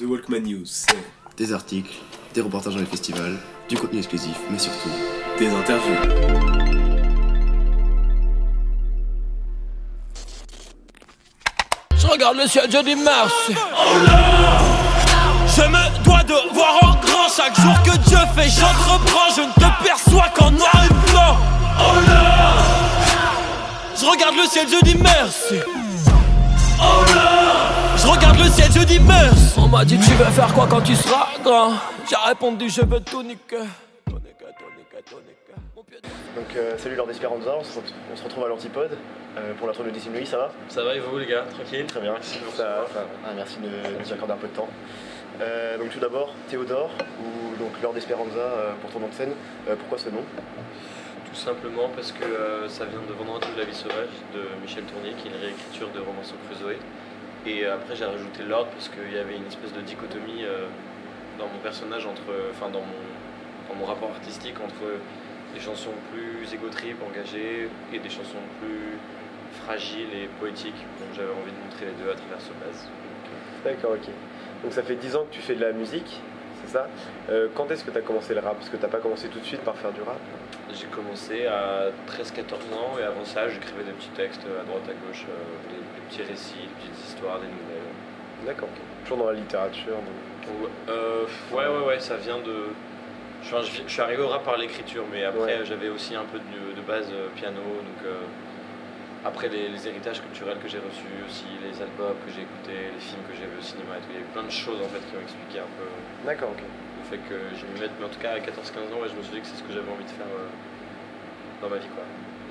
The Walkman News, c'est Des articles, des reportages dans les festivals, du contenu exclusif, mais surtout des interviews. Je regarde le ciel, je dis merci. Je me dois de voir en grand chaque jour que Dieu fait. J'entreprends, je ne te perçois qu'en noir et blanc. Je regarde le ciel, je dis merci. Je regarde le ciel, je dis merci. On m'a dit tu veux faire quoi quand tu seras grand? J'ai répondu je veux tout niquer. Donc euh, salut Lord Esperanza, on se, re- on se retrouve à l'Antipode euh, pour la tournée de Nuit, ça va? Ça va et vous les gars? Tranquille? Très bien, ça, va. Ah, merci de nous accorder un peu de temps. Euh, donc tout d'abord, Théodore, ou donc Lord Esperanza euh, pour ton nom de scène, Euh, pourquoi ce nom? Tout simplement parce que euh, ça vient de Vendredi de la vie sauvage de Michel Tournier qui est une réécriture de Robinson Crusoe. Et euh, après j'ai rajouté Lord parce qu'il y avait une espèce de dichotomie euh, dans mon personnage, entre, enfin dans mon, dans mon rapport artistique entre des chansons plus égo-trip, engagées, et des chansons plus fragiles et poétiques. Donc j'avais envie de montrer les deux à travers ce base. D'accord, ok. Donc ça fait 10 ans que tu fais de la musique, c'est ça? Euh, Quand est-ce que tu as commencé le rap? Parce que tu pas commencé tout de suite par faire du rap J'ai commencé à 13-14 ans et avant ça j'écrivais des petits textes à droite à gauche, euh, des, des petits récits, des petites histoires, des nouvelles. D'accord, ok. Toujours dans la littérature. donc- euh, ouais, ouais, ouais, ça vient de. Je, enfin, je- je suis arrivé au rap par l'écriture, mais après Ouais. j'avais aussi un peu de, de base euh, piano, donc euh, après les, les héritages culturels que j'ai reçus, aussi les albums que j'ai écoutés, les films que j'ai vus au cinéma et tout, il y a eu plein de choses en fait qui ont expliqué un peu D'accord, ok. Fait que je m'y mette, mais en tout cas à 14-15 ans, ouais, je me suis dit que c'est ce que j'avais envie de faire euh, dans ma vie quoi.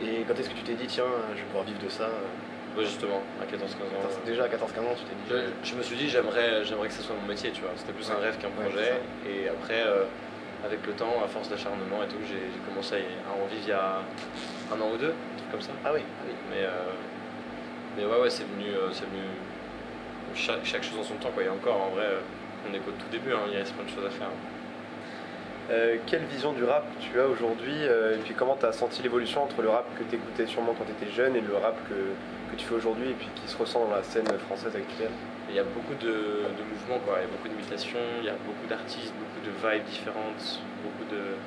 Et quand est-ce que tu t'es dit, tiens, je vais pouvoir vivre de ça euh, Ouais, justement, à 14-15 ans. Euh, Déjà à 14-15 ans, tu t'es dit. Je, je me suis dit j'aimerais j'aimerais que ce soit mon métier tu vois. C'était plus un rêve qu'un projet. et après avec le temps à force d'acharnement et tout j'ai commencé à en vivre il y a un an ou deux un truc comme ça. Ah oui, mais euh, mais ouais ouais c'est venu euh, c'est venu chaque, chaque chose en son temps quoi. Et encore en vrai euh, on est qu'au tout début hein, il reste plein de choses à faire Euh, quelle vision du rap tu as aujourd'hui euh, Et puis comment tu as senti l'évolution entre le rap que tu écoutais sûrement quand tu étais jeune et le rap que, que tu fais aujourd'hui et puis qui se ressent dans la scène française actuelle? Il y a beaucoup de, de mouvements, quoi. il y a beaucoup d'imitations, il y a beaucoup d'artistes, beaucoup de vibes différentes, beaucoup de...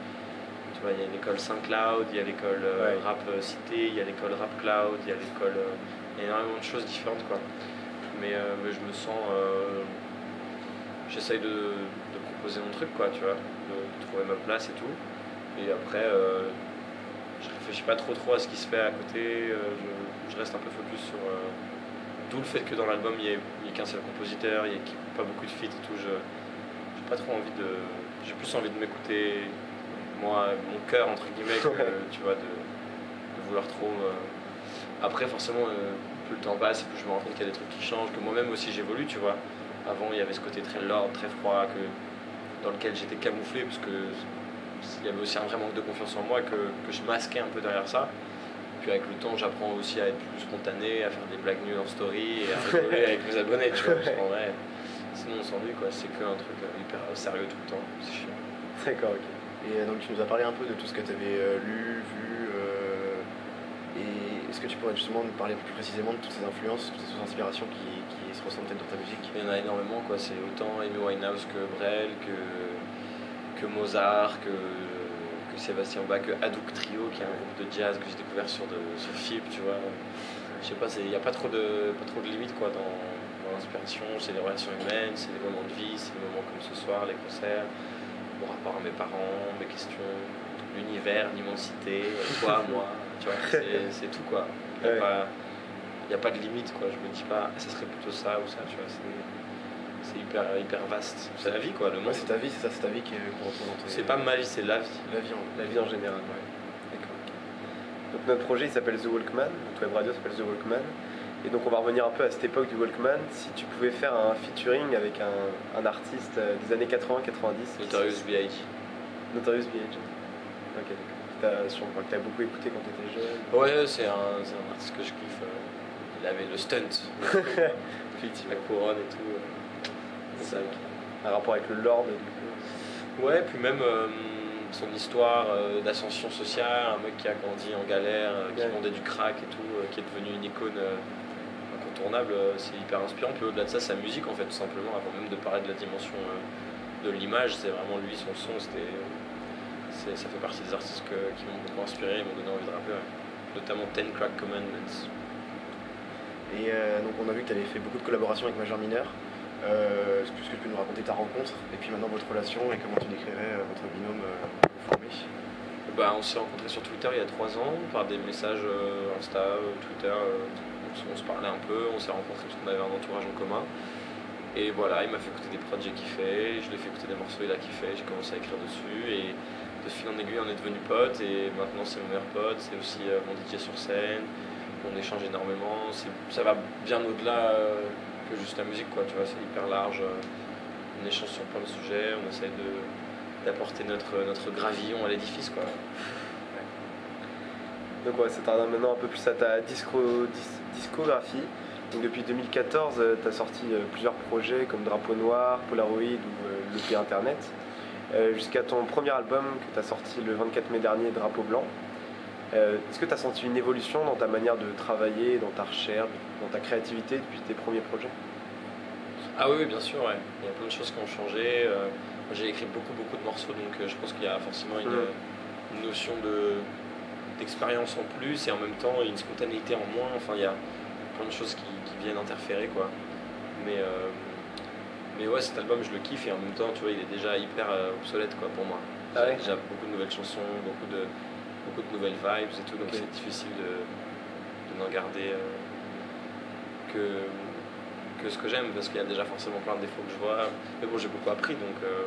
Tu vois, il y a l'école Saint-Cloud, il y a l'école euh, Ouais. rap cité, il y a l'école rap cloud, il y a l'école... il y a énormément de choses différentes, quoi. Mais, mais je me sens... J'essaye de, de proposer mon truc, quoi, tu vois, de, de trouver ma place et tout. Et après, euh, je réfléchis pas trop trop à ce qui se fait à côté, euh, je, je reste un peu focus sur... euh, D'où le fait que dans l'album il n'y ait, il y ait qu'un seul compositeur, il n'y ait pas beaucoup de feats et tout. Je pas trop envie de. J'ai plus envie de m'écouter, moi, mon cœur entre guillemets, que tu vois, de, de vouloir trop. euh. Après, forcément, plus le temps passe et plus je me rends compte qu'il y a des trucs qui changent, que moi-même aussi j'évolue, tu vois. Avant, il y avait ce côté très lord, très froid, dans lequel j'étais camouflé, parce que il y avait aussi un vrai manque de confiance en moi que, que je masquais un peu derrière ça. Puis avec le temps, j'apprends aussi à être plus spontané, à faire des blagues nulles en story et à rigoler avec mes abonnés, tu vois. Vrai, sinon on s'ennuie, quoi. C'est qu'un truc euh, hyper sérieux tout le temps. C'est chiant. D'accord, ok. Et euh, donc tu nous as parlé un peu de tout ce que tu avais lu, vu. euh, et est-ce que tu pourrais justement nous parler plus précisément de toutes ces influences, toutes ces inspirations qui, se ressentent dans ta musique? Il y en a énormément, quoi. C'est autant Amy Winehouse que Brel, que, que Mozart, que, Sébastien Bach, que Hadouk Trio, qui est un groupe de jazz que j'ai découvert sur, de, FIP, tu vois. Je sais pas, il n'y a pas trop de, pas trop de limites, quoi, dans, dans l'inspiration. C'est les relations humaines, c'est les moments de vie, c'est les moments comme ce soir, les concerts, mon rapport à mes parents, mes questions, l'univers, l'immensité, toi, moi, tu vois, c'est tout, quoi. Il n'y a, Ouais. a pas de limite, quoi. Je me dis pas, ça serait plutôt ça ou ça, tu vois. c'est- hyper, hyper vaste. C'est la vie, quoi, le monde. c'est ta vie, c'est ça, c'est ta vie qui- tes- C'est pas ma vie, c'est la vie. La vie en, la vie en général, ouais. D'accord. ok. Donc notre projet il s'appelle The Walkman, notre web radio s'appelle The Walkman. Et donc on va revenir un peu à cette époque du Walkman. Si tu pouvais faire un featuring avec un, un artiste euh, des années 80-90. Notorious B.I.G. Notorious B.I.G. Ok, d'accord. T'as sûrement que t'as beaucoup écouté quand t'étais jeune. Ouais, c'est un, un artiste que je kiffe. euh, Il avait le stunt, la couronne et tout. euh, C'est. Un rapport avec le Lord, du coup. Ouais, puis même euh, son histoire euh, d'ascension sociale, un mec qui a grandi en galère, euh, qui vendait du crack et tout, qui est devenu une icône incontournable, c'est hyper inspirant. Puis au-delà de ça, sa musique, en fait, tout simplement, avant même de parler de la dimension de l'image, c'est vraiment lui, son son, c'était. Ça fait partie des artistes que- qui m'ont beaucoup inspiré et m'ont donné envie de rapper, ouais. notamment Ten Crack Commandments. Et euh, donc on a vu que tu avais fait beaucoup de collaborations avec Major Mineur. Euh, Est-ce que tu peux nous raconter ta rencontre et puis maintenant votre relation et comment tu décrirais euh, votre binôme formé? Bah, on s'est rencontrés sur Twitter il y a trois ans par des messages Insta, Twitter. on, se- on se parlait un peu, on s'est rencontrés parce qu'on avait un entourage en commun. Et voilà, il m'a fait écouter des prods, j'ai kiffé. Je lui ai fait écouter des morceaux, il a kiffé. J'ai commencé à écrire dessus. Et de fil en aiguille, on est devenus potes. Et maintenant, c'est mon meilleur pote. C'est aussi euh, mon DJ sur scène. On échange énormément. Ça va bien au-delà euh, que juste la musique, quoi. Tu vois, c'est hyper large. euh, On échange sur plein de sujets. On essaye de d'apporter notre, notre gravillon à l'édifice quoi. Donc ouais, ça t'arrive maintenant un peu plus à ta disco- dis- discographie. Depuis 2014, tu as sorti plusieurs projets comme Drapeau Noir, Polaroid ou l'EP Internet. Euh, Jusqu'à ton premier album que tu as sorti le 24 mai dernier, Drapeau Blanc. Euh, Est-ce que tu as senti une évolution dans ta manière de travailler, dans ta recherche, dans ta créativité depuis tes premiers projets? Ah oui, bien sûr, ouais. il y a plein de choses qui ont changé. Euh, J'ai écrit beaucoup beaucoup de morceaux donc je pense qu'il y a forcément une, une notion de d'expérience en plus et en même temps une spontanéité en moins. Enfin il y a plein de choses qui, qui viennent interférer quoi. Mais mais ouais cet album je le kiffe et en même temps tu vois il est déjà hyper euh, obsolète quoi pour moi. Ah J'ai ouais déjà beaucoup de nouvelles chansons, beaucoup de beaucoup de nouvelles vibes et tout donc c'est difficile de, de n'en garder euh, que que ce que j'aime parce qu'il y a déjà forcément plein de défauts que je vois. Mais bon, j'ai beaucoup appris donc. euh,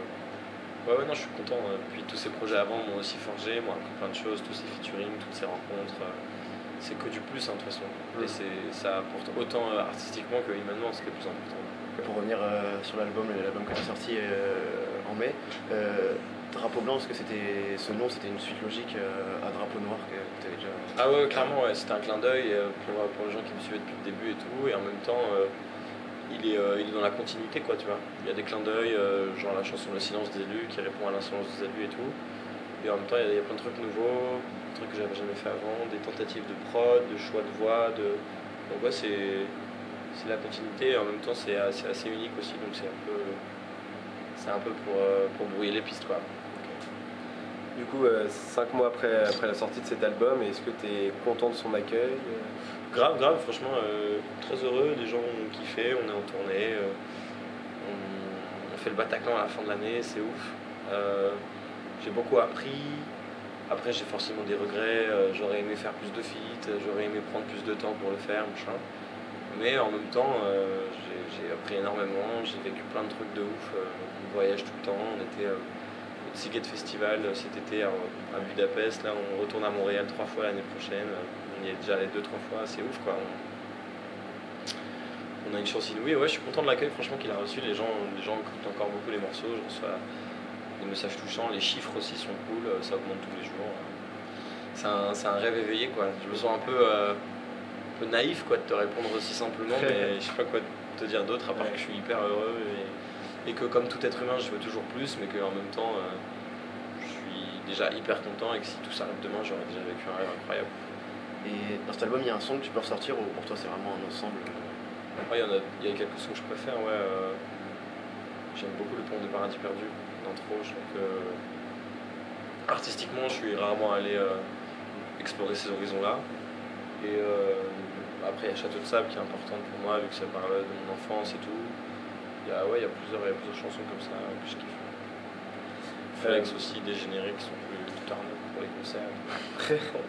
Ouais, ouais, non, je suis content. Puis tous ces projets avant m'ont aussi forgé, m'ont appris plein de choses, tous ces featuring, toutes ces rencontres. euh, C'est que du plus, hein, de toute façon. Mm. Et c'est- ça apporte autant artistiquement que humainement, c'est le plus important. Pour revenir euh, sur l'album, l'album que tu as sorti euh, en mai, euh, Drapeau Blanc, est-ce que c'était ce nom, c'était une suite logique à Drapeau Noir que tu avais déjà Ah ouais, clairement, ouais, c'était un clin d'œil pour, pour les gens qui me suivaient depuis le début et tout. Et en même temps, il, est, il est dans la continuité, quoi, tu vois. Il y a des clins d'œil, genre la chanson Le silence des élus qui répond à l'insolence des élus et tout. Et en même temps, il y a- il y, a plein de trucs nouveaux, des trucs que j'avais jamais fait avant, des tentatives de prod, de choix de voix. De... Donc ouais, c'est c'est la continuité et en même temps, c'est assez, assez unique aussi. Donc c'est un peu, c'est un peu pour, euh, pour brouiller les pistes, quoi. Du coup, euh, cinq mois après, après la sortie de cet album, est-ce que tu es content de son accueil? Grave, grave, franchement, euh, très heureux. Les gens ont kiffé, on est en tournée. euh, on, on fait le Bataclan à la fin de l'année, c'est ouf. Euh, j'ai beaucoup appris. Après, j'ai forcément des regrets. euh, j'aurais aimé faire plus de feats, euh, j'aurais aimé prendre plus de temps pour le faire, machin. Mais en même temps, euh, j'ai appris énormément. J'ai vécu plein de trucs de ouf. euh, on voyage tout le temps. On était euh, au Seagate Festival cet été à, Budapest. Là, on retourne à Montréal trois fois l'année prochaine. On y est déjà allé deux, trois fois. C'est ouf, quoi. On, a une chance inouïe. Ouais, je suis content de l'accueil, franchement, qu'il a reçu. Les gens, les gens écoutent encore beaucoup les morceaux. Je reçois des messages touchants. Les chiffres aussi sont cool. Ça augmente tous les jours. C'est un, un rêve éveillé, quoi. Je me sens un peu, peu naïf, quoi, de te répondre aussi simplement. mais je sais pas quoi te dire d'autre, à part que je suis hyper heureux. Et, et que, comme tout être humain, je veux toujours plus. Mais qu'en même temps, euh, je suis déjà hyper content. Et que si tout s'arrête demain, j'aurais déjà vécu un rêve incroyable. Et dans cet album, il y a un son que tu peux ressortir ou pour toi c'est vraiment un ensemble euh, Ouais, il y, en a, y a quelques sons que je préfère, ouais. euh, J'aime beaucoup le pont des paradis perdus d'intro. Je trouve que artistiquement, je suis rarement allé euh, explorer ces horizons-là. Et euh, après, il y a Château de Sable qui est importante pour moi, vu que ça parle de mon enfance et tout. Il y a, ouais, il y a plusieurs, il y a plusieurs chansons comme ça que je kiffe. Flex aussi, des génériques qui sont plus turn pour les concerts.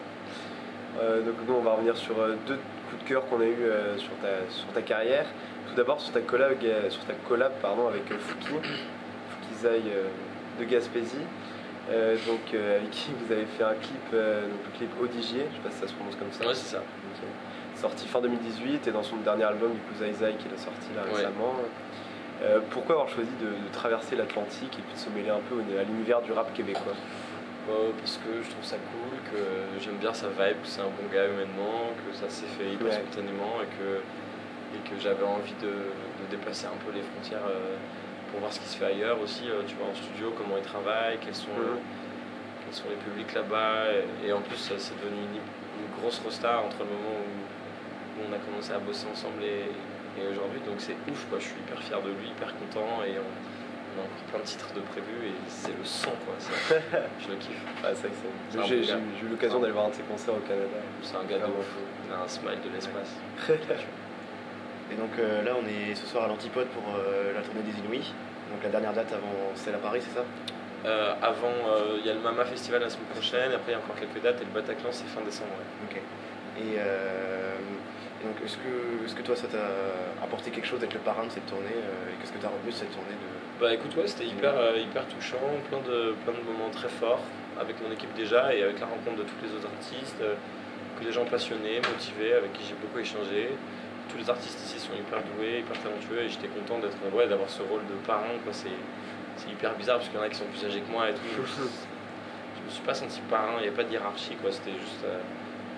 Euh, donc nous on va revenir sur euh, deux coups de cœur qu'on a eu euh, sur, ta, sur ta carrière. Tout d'abord sur ta collab, euh, sur ta collab pardon, avec euh, Fouki, Fouki Zai euh, de Gaspésie. Euh, donc euh, avec qui vous avez fait un clip, euh, donc le clip Odigier, je sais pas si ça se prononce comme ça. Ouais, c'est ça. Sorti fin 2018 et dans son dernier album du coup Zai Zai qu'il a sorti là récemment. Pourquoi avoir choisi de, de traverser l'Atlantique et puis de se mêler un peu à l'univers du rap québécois? Parce que je trouve ça cool, que j'aime bien sa vibe, que c'est un bon gars humainement, que ça s'est fait hyper Ouais. spontanément et que, et que j'avais envie de, de déplacer un peu les frontières pour voir ce qui se fait ailleurs aussi, euh, tu vois, en studio, comment ils travaillent, quels sont, Mhm. quels sont les publics là-bas. Et, et en plus, c'est devenu une, une grosse resta entre le moment où, où on a commencé à bosser ensemble et, et aujourd'hui, donc c'est ouf, quoi. Je suis hyper fier de lui, hyper content et on, on a encore plein de titres de prévus et c'est le sang, quoi. Je le kiffe. Ah, c'est J'ai eu l'occasion d'aller voir un de ses concerts au Canada. C'est un gars de ouf. Il a un smile de l'espace. Et donc euh, là, on est ce soir à l'Antipode pour euh, la tournée des Inouïs. Donc la dernière date avant celle à Paris, c'est ça? Euh, avant, il y a le Mama Festival la semaine prochaine, après il y a encore quelques dates et le Bataclan c'est fin décembre. ouais. Ok. Et, et donc, est-ce que, est-ce que toi, ça t'a apporté quelque chose d'être le parrain de cette tournée Et qu'est-ce que tu as retenu de cette tournée de... Bah écoute, ouais, c'était hyper, hyper touchant, plein de, plein de moments très forts avec mon équipe déjà et avec la rencontre de tous les autres artistes, que des gens passionnés, motivés, avec qui j'ai beaucoup échangé. Tous les artistes ici sont hyper doués, hyper talentueux et j'étais content d'être, ouais, d'avoir ce rôle de parrain. Quoi. C'est, c'est hyper bizarre parce qu'il y en a qui sont plus âgés que moi et tout. je me suis pas senti parrain, il n'y a pas de hiérarchie, quoi. c'était juste, euh,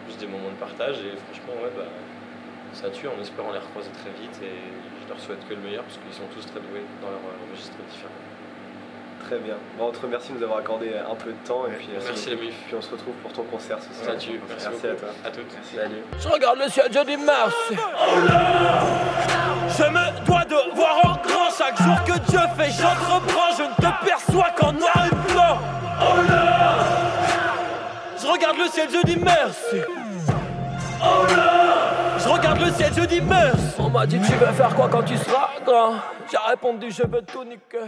juste des moments de partage et franchement, ouais, bah, ça tue en espérant les recroiser très vite et je leur souhaite que le meilleur parce qu'ils sont tous très doués dans leur euh, registre différent. Très bien. Bon, on te remercie de nous avoir accordé un peu de temps et puis, merci euh, Merci les mifs. puis on se retrouve pour ton concert ce soir. Ça tue. Merci, Merci beaucoup. à toi. À toutes. Merci. Salut. Je regarde le ciel, je dis merci. Je me dois de voir en grand chaque jour que Dieu fait. J'entreprends, je ne te perçois qu'en noir et blanc. Je regarde le ciel, je dis merci. Je regarde le ciel, je dis merci. On m'a dit tu veux faire quoi quand tu seras grand? J'ai répondu je veux tout niquer.